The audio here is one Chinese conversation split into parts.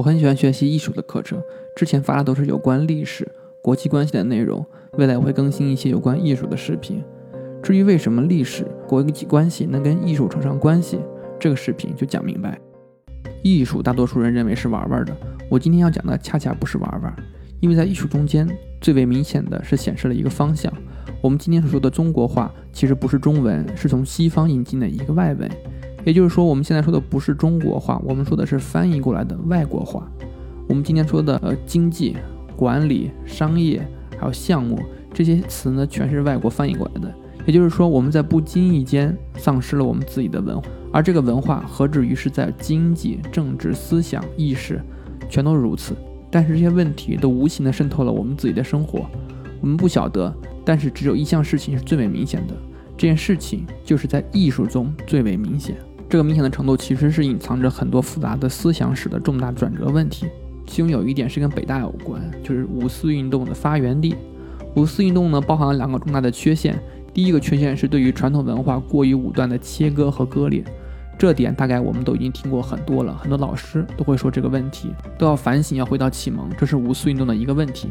我很喜欢学习艺术的课程，之前发的都是有关历史、国际关系的内容，未来我会更新一些有关艺术的视频。至于为什么历史、国际关系能跟艺术扯上关系，这个视频就讲明白。艺术大多数人认为是玩玩的，我今天要讲的恰恰不是玩玩，因为在艺术中间最为明显的是显示了一个方向。我们今天所说的中国画，其实不是中文，是从西方引进的一个外文。也就是说，我们现在说的不是中国话，我们说的是翻译过来的外国话。我们今天说的呃经济、管理、商业，还有项目这些词呢，全是外国翻译过来的。也就是说，我们在不经意间丧失了我们自己的文化，而这个文化何止于是在经济、政治、思想、意识，全都是如此。但是这些问题都无形的渗透了我们自己的生活，我们不晓得。但是只有一项事情是最为明显的，这件事情就是在艺术中最为明显。这个明显的程度其实是隐藏着很多复杂的思想史的重大转折问题，其中有一点是跟北大有关，就是五四运动的发源地。五四运动呢，包含了两个重大的缺陷。第一个缺陷是对于传统文化过于武断的切割和割裂，这点大概我们都已经听过很多了，很多老师都会说这个问题，都要反省，要回到启蒙，这是五四运动的一个问题。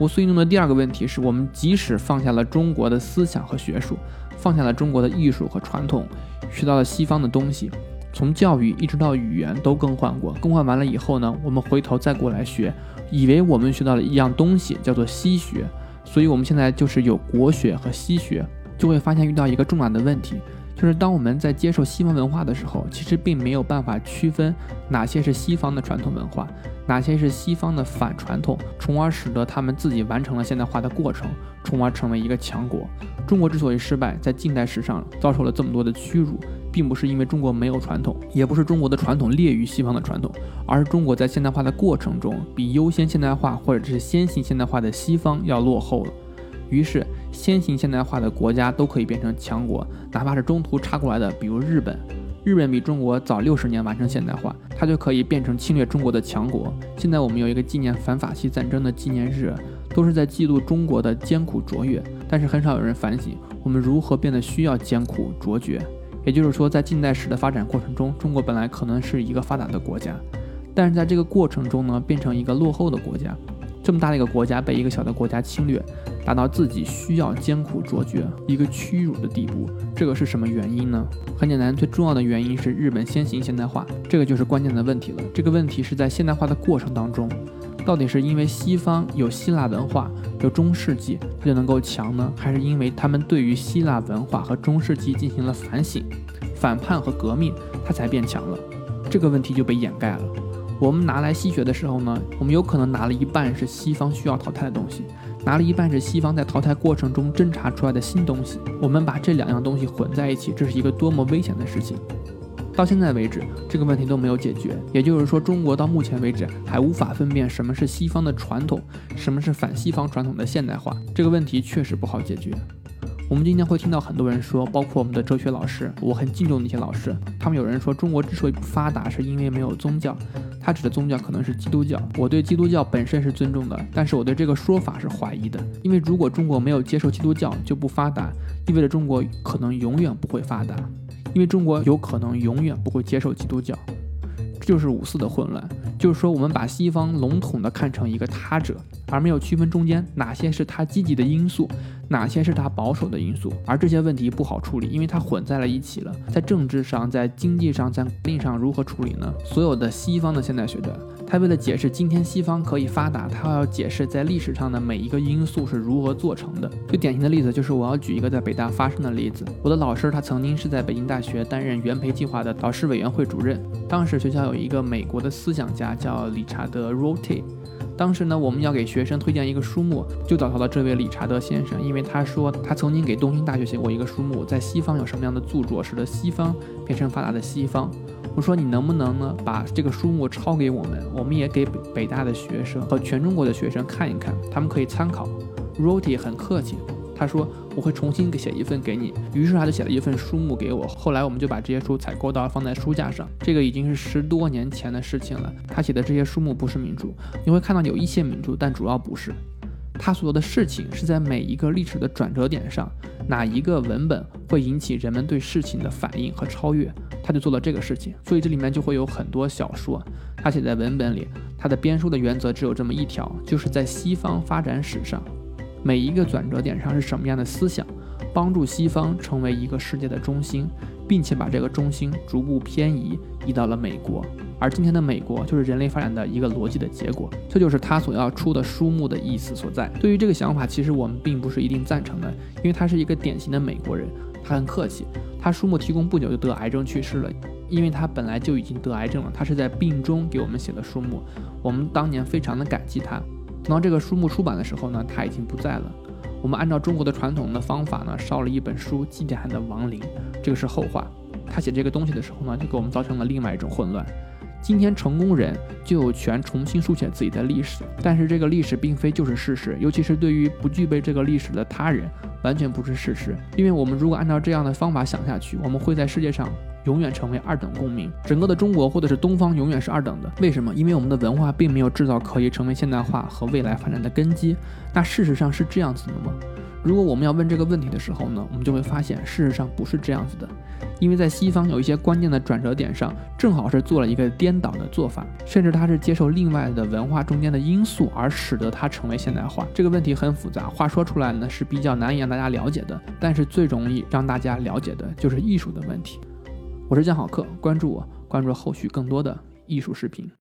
五四运动的第二个问题是我们即使放下了中国的思想和学术，放下了中国的艺术和传统。学到了西方的东西，从教育一直到语言都更换过。更换完了以后呢，我们回头再过来学，以为我们学到了一样东西，叫做西学。所以，我们现在就是有国学和西学，就会发现遇到一个重大的问题，就是当我们在接受西方文化的时候，其实并没有办法区分哪些是西方的传统文化，哪些是西方的反传统，从而使得他们自己完成了现代化的过程，从而成为一个强国。中国之所以失败，在近代史上遭受了这么多的屈辱，并不是因为中国没有传统，也不是中国的传统劣于西方的传统，而是中国在现代化的过程中，比优先现代化或者是先行现代化的西方要落后了。于是，先行现代化的国家都可以变成强国，哪怕是中途插过来的，比如日本，日本比中国早六十年完成现代化，它就可以变成侵略中国的强国。现在我们有一个纪念反法西战争的纪念日。都是在记录中国的艰苦卓越，但是很少有人反省我们如何变得需要艰苦卓绝。也就是说，在近代史的发展过程中，中国本来可能是一个发达的国家，但是在这个过程中呢，变成一个落后的国家。这么大的一个国家被一个小的国家侵略，达到自己需要艰苦卓绝、一个屈辱的地步，这个是什么原因呢？很简单，最重要的原因是日本先行现代化，这个就是关键的问题了。这个问题是在现代化的过程当中。到底是因为西方有希腊文化，有中世纪，它就能够强呢？还是因为他们对于希腊文化和中世纪进行了反省、反叛和革命，它才变强了？这个问题就被掩盖了。我们拿来西学的时候呢，我们有可能拿了一半是西方需要淘汰的东西，拿了一半是西方在淘汰过程中侦查出来的新东西。我们把这两样东西混在一起，这是一个多么危险的事情！到现在为止，这个问题都没有解决。也就是说，中国到目前为止还无法分辨什么是西方的传统，什么是反西方传统的现代化。这个问题确实不好解决。我们今天会听到很多人说，包括我们的哲学老师，我很敬重那些老师。他们有人说，中国之所以不发达，是因为没有宗教。他指的宗教可能是基督教。我对基督教本身是尊重的，但是我对这个说法是怀疑的。因为如果中国没有接受基督教就不发达，意味着中国可能永远不会发达。因为中国有可能永远不会接受基督教，这就是五四的混乱。就是说，我们把西方笼统的看成一个他者，而没有区分中间哪些是他积极的因素。哪些是他保守的因素？而这些问题不好处理，因为它混在了一起了。在政治上，在经济上，在令上如何处理呢？所有的西方的现代学者，他为了解释今天西方可以发达，他要解释在历史上的每一个因素是如何做成的。最典型的例子就是我要举一个在北大发生的例子。我的老师他曾经是在北京大学担任原培计划的导师委员会主任，当时学校有一个美国的思想家叫理查德·罗特。当时呢，我们要给学生推荐一个书目，就找到了这位理查德先生，因为他说他曾经给东京大学写过一个书目，在西方有什么样的著作，使得西方变成发达的西方。我说你能不能呢，把这个书目抄给我们，我们也给北北大的学生和全中国的学生看一看，他们可以参考。Roti 很客气。他说我会重新给写一份给你，于是他就写了一份书目给我。后来我们就把这些书采购到放在书架上。这个已经是十多年前的事情了。他写的这些书目不是名著，你会看到有一些名著，但主要不是。他所做的事情是在每一个历史的转折点上，哪一个文本会引起人们对事情的反应和超越，他就做了这个事情。所以这里面就会有很多小说，他写在文本里，他的编书的原则只有这么一条，就是在西方发展史上，每一个转折点上是什么样的思想，帮助西方成为一个世界的中心，并且把这个中心逐步偏移，移到了美国。而今天的美国就是人类发展的一个逻辑的结果，这就是他所要出的书目的意思所在。对于这个想法，其实我们并不是一定赞成的，因为他是一个典型的美国人，他很客气。他书目提供不久就得癌症去世了，因为他本来就已经得癌症了，他是在病中给我们写的书目，我们当年非常的感激他。等到这个书目出版的时候呢，他已经不在了。我们按照中国的传统的方法呢，烧了一本书祭奠他的亡灵，这个是后话。他写这个东西的时候呢，就给我们造成了另外一种混乱。今天成功人就有权重新书写自己的历史，但是这个历史并非就是事实，尤其是对于不具备这个历史的他人，完全不是事实。因为我们如果按照这样的方法想下去，我们会在世界上永远成为二等公民，整个的中国或者是东方永远是二等的。为什么？因为我们的文化并没有制造可以成为现代化和未来发展的根基。那事实上是这样子的吗？如果我们要问这个问题的时候呢，我们就会发现，事实上不是这样子的，因为在西方有一些关键的转折点上，正好是做了一个颠倒的做法，甚至它是接受另外的文化中间的因素，而使得它成为现代化。这个问题很复杂，话说出来呢是比较难以让大家了解的，但是最容易让大家了解的就是艺术的问题。我是江好客，关注我，关注后续更多的艺术视频。